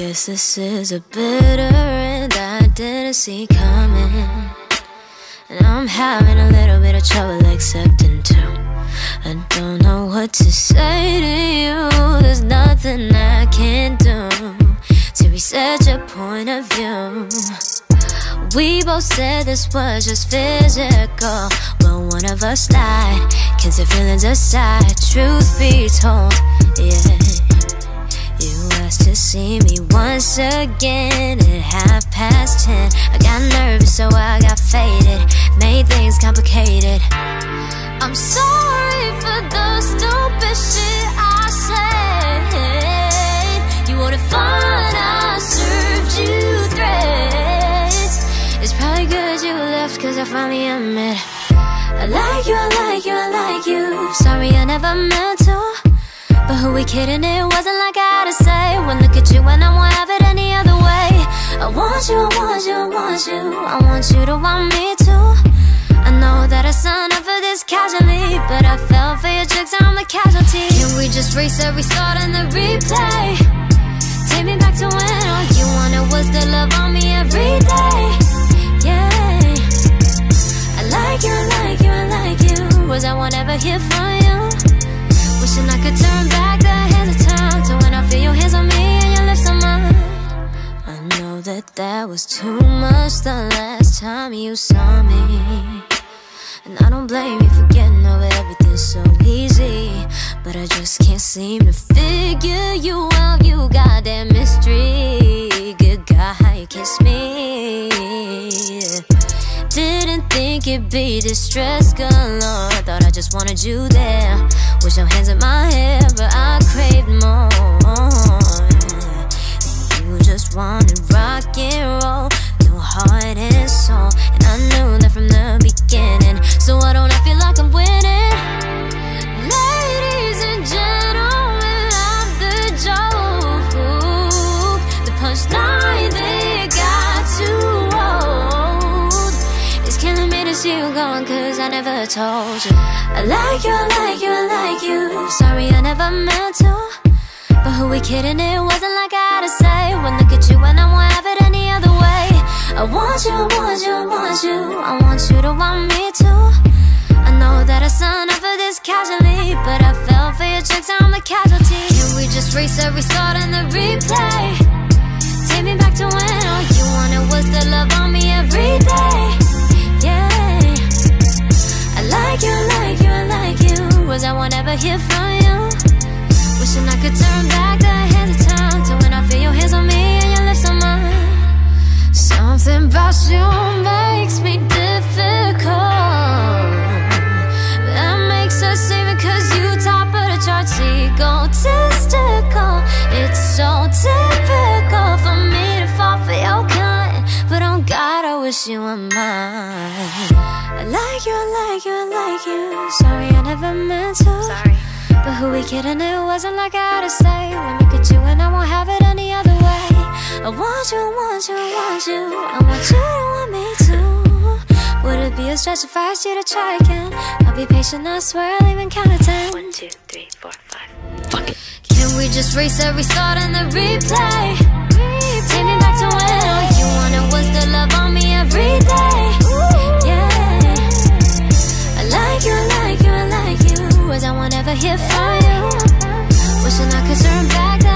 Guess this is a bitter end I didn't see coming. And I'm having a little bit of trouble accepting too. I don't know what to say to you. There's nothing I can do to reset your point of view. We both said this was just physical, but one of us lied. Can't say feelings aside, truth be told, yeah. To see me once again at half past ten. I got nervous, so I got faded, made things complicated. I'm sorry for the stupid shit I said. You wouldn't find I served you threats. It's probably good you left, cause I finally admit I like you, I like you, I like you. Sorry, I never meant to. But who we kidding? It wasn't like I had to say. When look at you and I won't have it any other way. I want you, I want you, I want you. I want you to want me too. I know that I signed up for this casually, but I fell for your tricks, I'm a casualty. Can we just reset, start and the replay? Take me back to when all you wanted was the love on me every day. Yeah, I like you, I like you, I like you. Was I won't ever hear from that that was too much the last time you saw me. And I don't blame you for getting over everything so easy. But I just can't seem to figure you out, you goddamn mystery. Good guy, kiss me. Didn't think it'd be distress galore. Thought I just wanted you there. With your hands in my hair, but I craved more. Never told you. I like you, I like you, I like you. Sorry, I never meant to. But who we kidding? It wasn't like I had to say. When look at you and I won't have it any other way. I want you, I want you, I want you. I want you to want me too. I know that I signed up for this casually, but I fell for your tricks. I'm the casualty. Can we just reset, restart, and the replay? Take me back to when all you wanted was the love on me every hear from you? Wishing I could turn back the hands of time to when I feel your hands on me and your lips on mine. Something about you makes me difficult. That makes us even cause you top of the charts, egotistical. It's so typical for me to fall for your kind. But on God, I wish you were mine. I like you, I like you, I like you. Sorry, I never meant to. Sorry. But who we kidding? It wasn't like I had to say When you could you and I won't have it any other way I want you, want you, want you I want you to want me too Would it be a stretch if I asked you to try again? I'll be patient, I swear I'll even count to ten One, two, three, four, five Fuck it Can we just race every start in the replay? replay. Take me back to when you wanna Wishing I could turn back